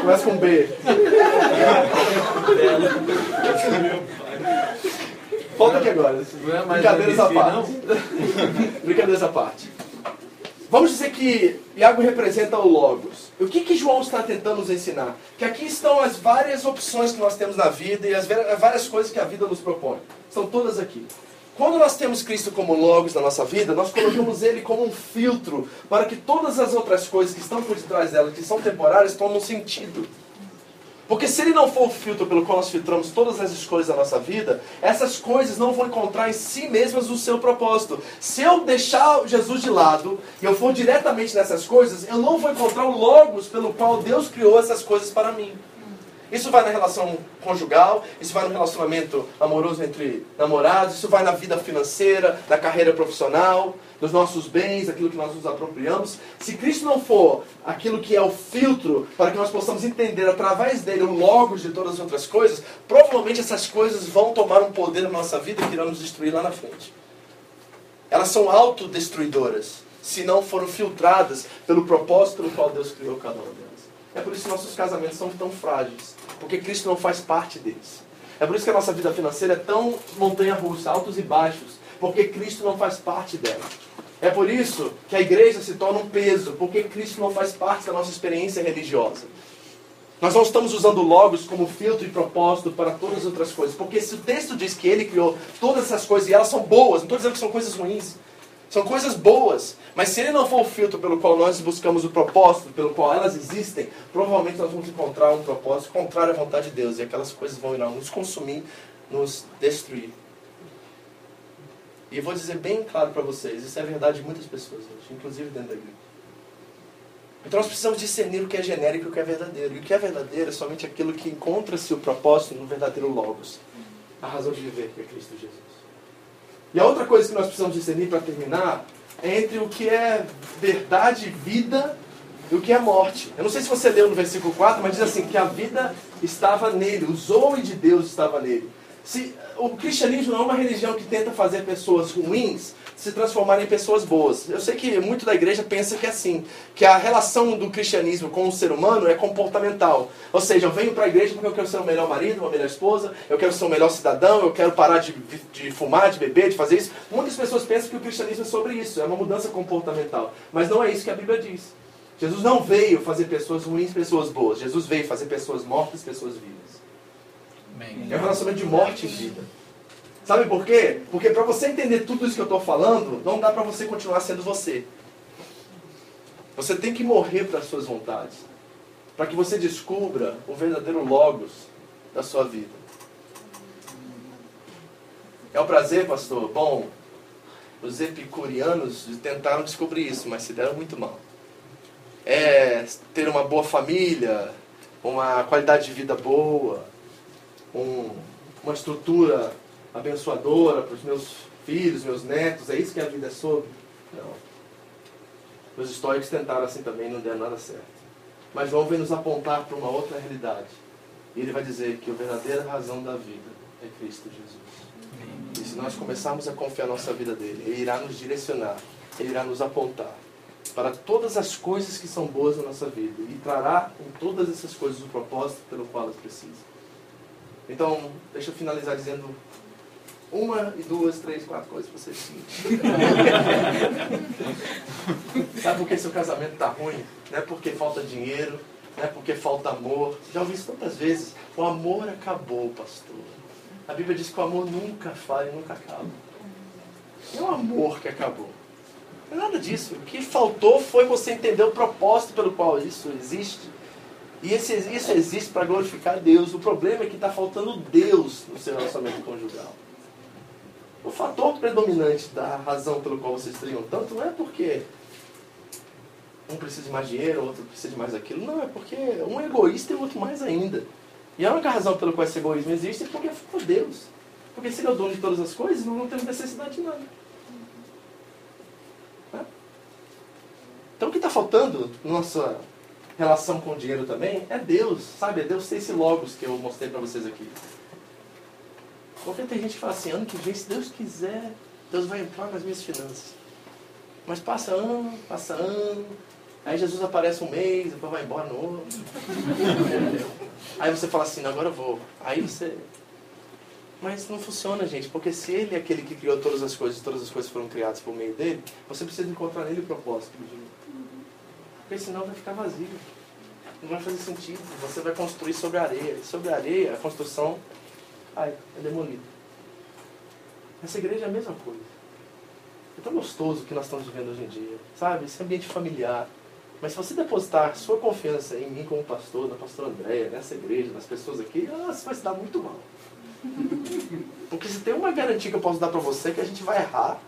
Começa com B. Volta aqui agora. Brincadeiras à parte. Brincadeiras à parte. Vamos dizer que Iago representa o Logos. O que, que João está tentando nos ensinar? Que aqui estão as várias opções que nós temos na vida e as várias coisas que a vida nos propõe. Estão todas aqui. Quando nós temos Cristo como Logos na nossa vida, nós colocamos Ele como um filtro para que todas as outras coisas que estão por detrás dela, que são temporárias, tomem sentido. Porque se ele não for o filtro pelo qual nós filtramos todas as escolhas da nossa vida, essas coisas não vão encontrar em si mesmas o seu propósito. Se eu deixar Jesus de lado e eu for diretamente nessas coisas, eu não vou encontrar o logos pelo qual Deus criou essas coisas para mim. Isso vai na relação conjugal, isso vai no relacionamento amoroso entre namorados, isso vai na vida financeira, na carreira profissional, nos nossos bens, aquilo que nós nos apropriamos. Se Cristo não for aquilo que é o filtro para que nós possamos entender através dele o logos de todas as outras coisas, provavelmente essas coisas vão tomar um poder na nossa vida que irão nos destruir lá na frente. Elas são autodestruidoras, se não foram filtradas pelo propósito pelo qual Deus criou cada uma delas. É por isso que nossos casamentos são tão frágeis, porque Cristo não faz parte deles. É por isso que a nossa vida financeira é tão montanha-russa, altos e baixos, porque Cristo não faz parte dela. É por isso que a igreja se torna um peso, porque Cristo não faz parte da nossa experiência religiosa. Nós não estamos usando logos como filtro e propósito para todas as outras coisas, porque se o texto diz que ele criou todas essas coisas e elas são boas, não estou dizendo que são coisas ruins, são coisas boas, mas se ele não for o filtro pelo qual nós buscamos o propósito, pelo qual elas existem, provavelmente nós vamos encontrar um propósito contrário à vontade de Deus. E aquelas coisas vão nos consumir, nos destruir. E eu vou dizer bem claro para vocês, isso é verdade de muitas pessoas hoje, inclusive dentro da igreja. Então nós precisamos discernir o que é genérico e o que é verdadeiro. E o que é verdadeiro é somente aquilo que encontra-se o propósito no verdadeiro Logos. A razão de viver, que é Cristo Jesus. E a outra coisa que nós precisamos discernir para terminar é entre o que é verdade, vida e o que é morte. Eu não sei se você leu no versículo 4, mas diz assim: que a vida estava nele, o zoe de Deus estava nele. Se, o cristianismo não é uma religião que tenta fazer pessoas ruins se transformarem em pessoas boas. Eu sei que muito da igreja pensa que é assim, que a relação do cristianismo com o ser humano é comportamental. Ou seja, eu venho para a igreja porque eu quero ser um melhor marido, uma melhor esposa, eu quero ser um melhor cidadão, eu quero parar de, de fumar, de beber, de fazer isso. Muitas pessoas pensam que o cristianismo é sobre isso, é uma mudança comportamental. Mas não é isso que a Bíblia diz. Jesus não veio fazer pessoas ruins, pessoas boas. Jesus veio fazer pessoas mortas, pessoas vivas. É um relacionamento de morte e vida. Sabe por quê? Porque para você entender tudo isso que eu estou falando, não dá para você continuar sendo você. Você tem que morrer para as suas vontades. Para que você descubra o verdadeiro logos da sua vida. É um prazer, pastor? Bom, os epicurianos tentaram descobrir isso, mas se deram muito mal. É ter uma boa família, uma qualidade de vida boa, um, uma estrutura abençoadora para os meus filhos, meus netos, é isso que a vida é sobre? Não. Os históricos tentaram assim também, não deu nada certo. Mas João vem nos apontar para uma outra realidade. E ele vai dizer que a verdadeira razão da vida é Cristo Jesus. E se nós começarmos a confiar nossa vida dele, ele irá nos direcionar, ele irá nos apontar para todas as coisas que são boas na nossa vida e trará em todas essas coisas o propósito pelo qual elas precisam. Então, deixa eu finalizar dizendo uma e duas, três, quatro coisas para vocês Sabe por que seu casamento está ruim? Não é porque falta dinheiro, Não é porque falta amor. Já ouvi isso tantas vezes. O amor acabou, pastor. A Bíblia diz que o amor nunca falha e nunca acaba. É o amor que acabou. Não é nada disso. O que faltou foi você entender o propósito pelo qual isso existe. E esse, isso existe para glorificar Deus. O problema é que está faltando Deus no seu relacionamento conjugal. O fator predominante da razão pelo qual vocês trigam tanto não é porque um precisa de mais dinheiro, outro precisa de mais aquilo. Não, é porque um é egoísta e o outro mais ainda. E a única razão pela qual esse egoísmo existe é porque é por Deus. Porque se ele é o dono de todas as coisas, não temos necessidade de nada. Né? Então o que está faltando na nossa relação com o dinheiro também é Deus, sabe? É Deus ter esse logos que eu mostrei para vocês aqui. Porque tem gente que fala assim, ano que vem, se Deus quiser, Deus vai entrar nas minhas finanças. Mas passa ano, passa ano, aí Jesus aparece um mês, depois vai embora no outro. aí você fala assim, agora eu vou. Aí você. Mas não funciona, gente, porque se ele é aquele que criou todas as coisas, todas as coisas foram criadas por meio dele, você precisa encontrar nele o propósito. Porque senão vai ficar vazio. Não vai fazer sentido. Você vai construir sobre a areia. E sobre a areia, a construção ai, é demolida. Essa igreja é a mesma coisa. É tão gostoso o que nós estamos vivendo hoje em dia. Sabe? Esse ambiente familiar. Mas se você depositar sua confiança em mim como pastor, na pastora Andréia, nessa igreja, nas pessoas aqui, ah, você vai se dar muito mal. Porque se tem uma garantia que eu posso dar para você é que a gente vai errar,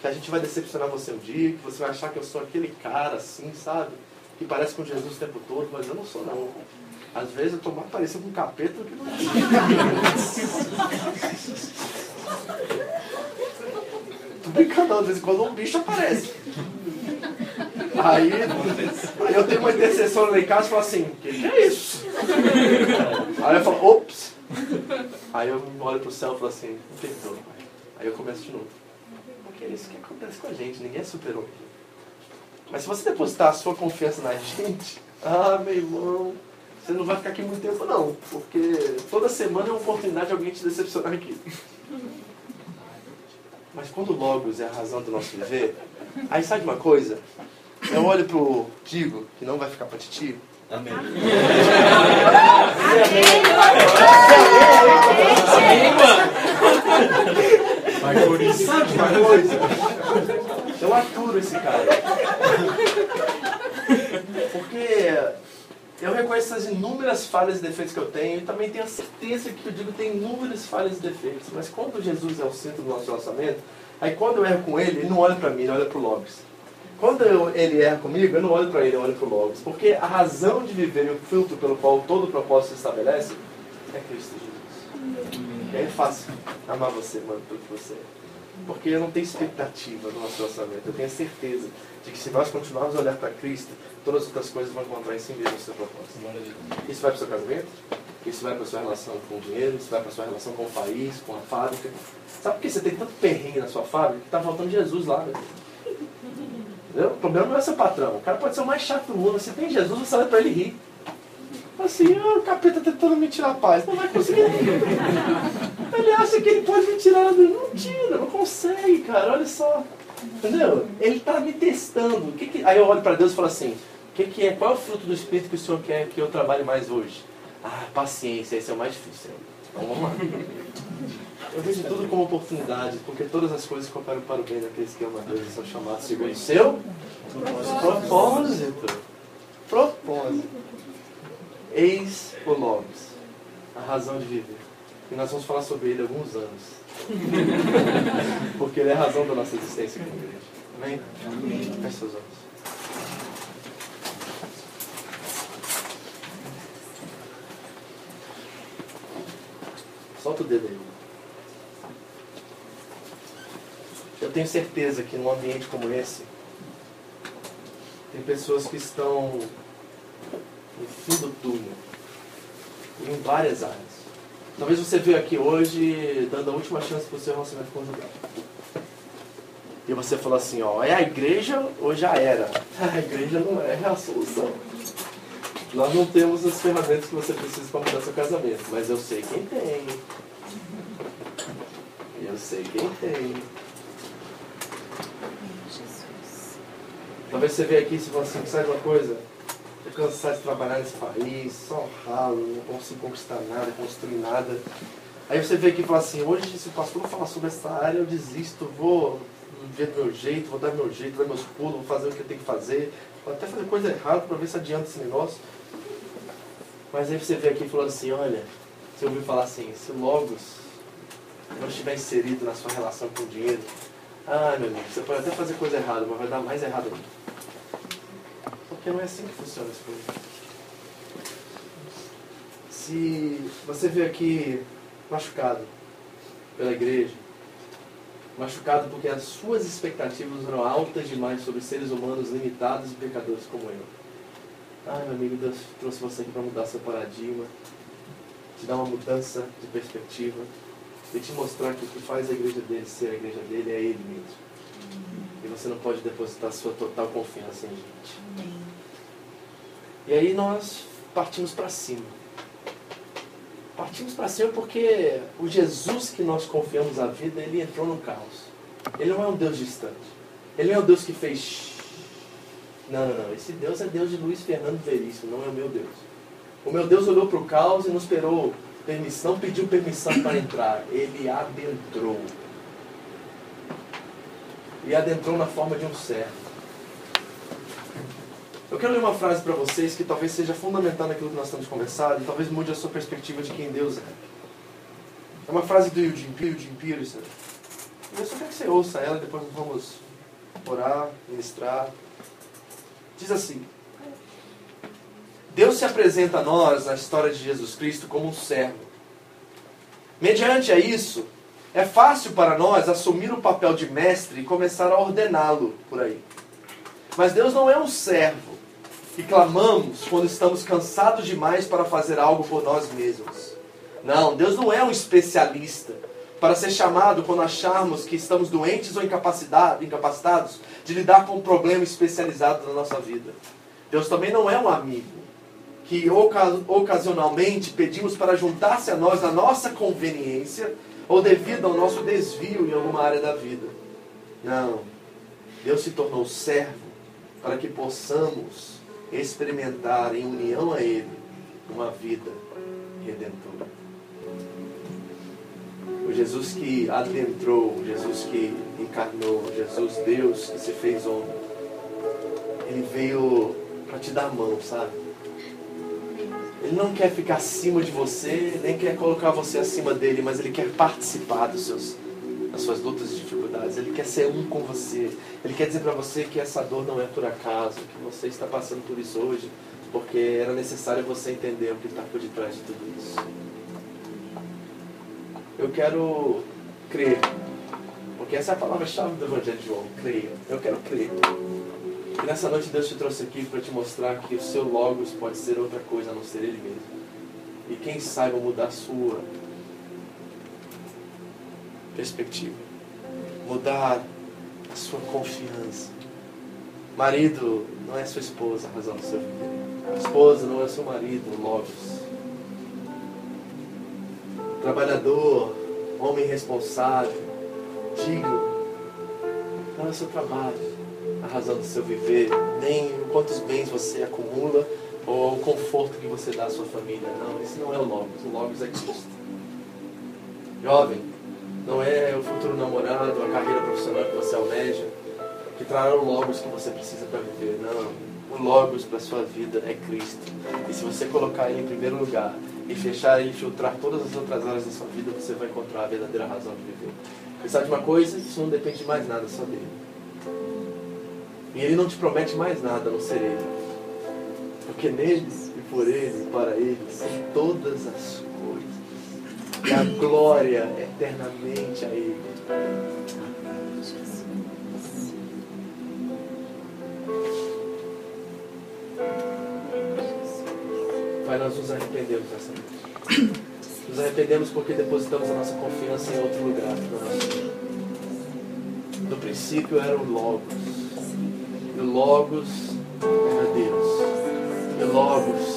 que a gente vai decepcionar você um dia, que você vai achar que eu sou aquele cara assim, sabe? Que parece com Jesus o tempo todo, mas eu não sou não. Às vezes eu tô mais parecido com um capeta do que não Tô brincando, às vezes quando um bicho aparece. Aí, aí eu tenho uma intercessão lá em casa e falo assim, que, que é isso? Aí eu falo, ops. Aí eu olho pro céu e falo assim, não perdoa, pai. Aí eu começo de novo. Porque é isso que acontece com a gente, ninguém é super-homem. Mas se você depositar a sua confiança na gente, ah, meu irmão, você não vai ficar aqui muito tempo não, porque toda semana é uma oportunidade de alguém te decepcionar aqui. Mas quando Logos é a razão do nosso viver, aí sabe uma coisa? Eu olho pro Digo, que não vai ficar pra Titi. Amém. Amém. Sabe uma coisa? Eu aturo esse cara. Eu reconheço essas inúmeras falhas e defeitos que eu tenho e também tenho a certeza que o Digo tem inúmeras falhas e defeitos. Mas quando Jesus é o centro do nosso relacionamento, aí quando eu erro com ele, ele não olha para mim, ele olha para o Logos. Quando eu, ele erra comigo, eu não olho para ele, eu olho para o Logos. Porque a razão de viver e o filtro pelo qual todo o propósito se estabelece é Cristo Jesus. E aí é fácil amar você, mano, pelo que você é. Porque eu não tenho expectativa no nosso relacionamento. Eu tenho certeza de que se nós continuarmos a olhar para Cristo, todas as outras coisas vão encontrar em si mesmo o seu propósito. Isso vai para o seu casamento, isso vai para a sua relação com o dinheiro, isso vai para a sua relação com o país, com a fábrica. Sabe por que você tem tanto perrengue na sua fábrica que está faltando Jesus lá? Entendeu? O problema não é seu patrão. O cara pode ser o mais chato do mundo. Se tem Jesus, você olha para ele rir. Assim, o capeta tentando me tirar a paz. Não vai conseguir. Ele acha que ele pode me tirar. Não tira, não consegue, cara. Olha só. Entendeu? Ele está me testando. Que que... Aí eu olho para Deus e falo assim: que, que é? Qual é o fruto do Espírito que o Senhor quer que eu trabalhe mais hoje? Ah, paciência, esse é o mais difícil. Então vamos lá. Eu vejo tudo como oportunidade, porque todas as coisas cooperam para o bem daqueles que amam a Deus e são chamados segundo o seu propósito. Propósito. Eis o Logos, a razão de viver. E nós vamos falar sobre ele alguns anos. Porque ele é a razão da nossa existência como igreja. Amém? Amém. Feche seus olhos. Solta o dedo aí. Eu tenho certeza que num ambiente como esse, tem pessoas que estão no fim do túnel, em várias áreas. Talvez você veio aqui hoje dando a última chance para o seu relacionamento conjugal. E você falou assim, ó, é a igreja ou já era? A igreja não é a solução. Nós não temos as ferramentas que você precisa para mudar seu casamento, mas eu sei quem tem. Eu sei quem tem. Talvez você veja aqui e você fale assim, sabe uma coisa? Tô cansado de trabalhar nesse país, só ralo, não consigo conquistar nada, construir nada. Aí você vê aqui e fala assim, hoje se o pastor não falar sobre essa área, eu desisto, vou ver do meu jeito, vou dar meu jeito, dar meus pulos, vou fazer o que eu tenho que fazer, vou até fazer coisa errada para ver se adianta esse negócio. Mas aí você vê aqui falando assim, olha, você ouviu falar assim, se Logos não estiver inserido na sua relação com o dinheiro, ah meu amigo, você pode até fazer coisa errada, mas vai dar mais errado ainda. Porque não é assim que funciona as coisas. Se você vê aqui machucado pela igreja, machucado porque as suas expectativas eram altas demais sobre seres humanos limitados e pecadores como eu. Ah, meu amigo, Deus trouxe você aqui para mudar seu paradigma, te dar uma mudança de perspectiva e te mostrar que o que faz a igreja dele ser a igreja dele é ele mesmo. E você não pode depositar sua total confiança em gente. E aí nós partimos para cima. Partimos para cima porque o Jesus que nós confiamos a vida, ele entrou no caos. Ele não é um Deus distante. Ele não é um Deus que fez. Não, não, não. Esse Deus é Deus de Luiz Fernando Veríssimo, não é o meu Deus. O meu Deus olhou para o caos e não esperou permissão, pediu permissão para entrar. Ele adentrou. E adentrou na forma de um servo. Eu quero ler uma frase para vocês que talvez seja fundamental naquilo que nós estamos conversando e talvez mude a sua perspectiva de quem Deus é. É uma frase do Eugene, Peterson. Eu só quero que você ouça ela depois nós vamos orar, ministrar. Diz assim: Deus se apresenta a nós na história de Jesus Cristo como um servo. Mediante a isso, é fácil para nós assumir o papel de mestre e começar a ordená-lo por aí. Mas Deus não é um servo e clamamos quando estamos cansados demais para fazer algo por nós mesmos. Não, Deus não é um especialista para ser chamado quando acharmos que estamos doentes ou incapacitados de lidar com um problema especializado na nossa vida. Deus também não é um amigo que ocasionalmente pedimos para juntar-se a nós na nossa conveniência ou devido ao nosso desvio em alguma área da vida. Não. Deus se tornou servo para que possamos experimentar em união a Ele uma vida redentora. O Jesus que adentrou, o Jesus que encarnou, Jesus Deus que se fez homem, Ele veio para te dar a mão, sabe? Ele não quer ficar acima de você, nem quer colocar você acima dele, mas ele quer participar dos seus, das suas lutas e dificuldades. Ele quer ser um com você. Ele quer dizer para você que essa dor não é por acaso, que você está passando por isso hoje, porque era necessário você entender o que está por detrás de tudo isso. Eu quero crer, porque essa é a palavra-chave do Evangelho de João, creia. Eu quero crer. E nessa noite Deus te trouxe aqui para te mostrar que o seu Logos pode ser outra coisa a não ser Ele mesmo. E quem saiba mudar a sua perspectiva, mudar a sua confiança. Marido não é sua esposa a razão do seu filho. Esposa não é seu marido, Logos. Trabalhador, homem responsável, digno, não é seu trabalho a razão do seu viver, nem quantos bens você acumula ou o conforto que você dá à sua família. Não, esse não é o Logos. O Logos é Cristo. Jovem, não é o futuro namorado, a carreira profissional que você almeja, que trará o Logos que você precisa para viver. Não. O Logos para sua vida é Cristo. E se você colocar Ele em primeiro lugar e fechar e filtrar todas as outras áreas da sua vida, você vai encontrar a verdadeira razão de viver. E sabe de uma coisa? Isso não depende de mais nada, só dele. E ele não te promete mais nada a não ser ele. Porque neles e por ele e para ele são todas as coisas. E a glória eternamente a ele. Pai, nós nos arrependemos dessa noite. Nos arrependemos porque depositamos a nossa confiança em outro lugar. No princípio era o Logos e o Logos era Deus. E o Logos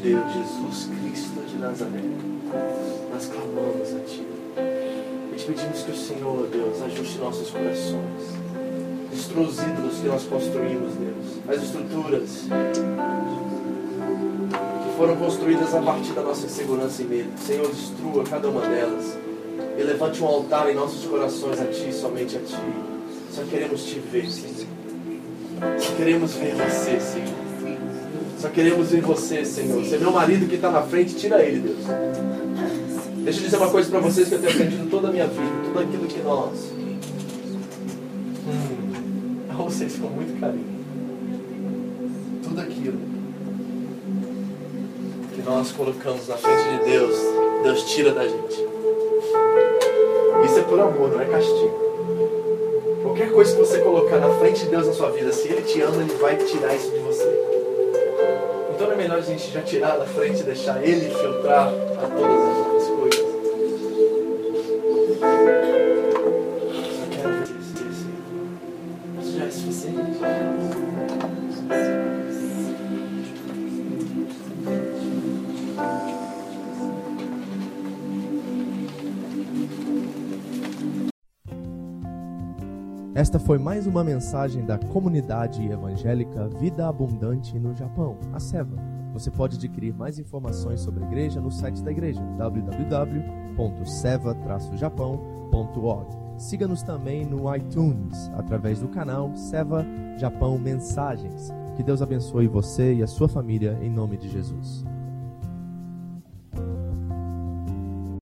Deus, Jesus Cristo de Nazaré. Nós clamamos a Ti. E te pedimos que o Senhor, Deus, ajuste nossos corações. Destrua os ídolos que nós construímos, Deus. As estruturas que foram construídas a partir da nossa insegurança e medo. Senhor, destrua cada uma delas. E levante um altar em nossos corações a Ti, somente a Ti. Só queremos Te ver, Senhor. Só queremos ver você, Senhor. Só queremos ver você, Senhor. Se é meu marido que está na frente, tira ele, Deus. Deixa eu dizer uma coisa para vocês que eu tenho aprendido toda a minha vida. Tudo aquilo que nós. Hum, vocês com muito carinho. Tudo aquilo que nós colocamos na frente de Deus, Deus tira da gente. Isso é por amor, não é castigo. Qualquer coisa que você colocar na frente de Deus na sua vida, se Ele te ama, Ele vai tirar isso de você. Melhor a gente já tirar da frente e deixar Ele filtrar a todas as outras coisas. Só quero ver você, Senhor. Isso já é suficiente. Esta foi mais uma mensagem da comunidade evangélica Vida Abundante no Japão, a SEVA. Você pode adquirir mais informações sobre a igreja no site da igreja www.seva-japão.org. Siga-nos também no iTunes através do canal Seva Japão Mensagens. Que Deus abençoe você e a sua família em nome de Jesus.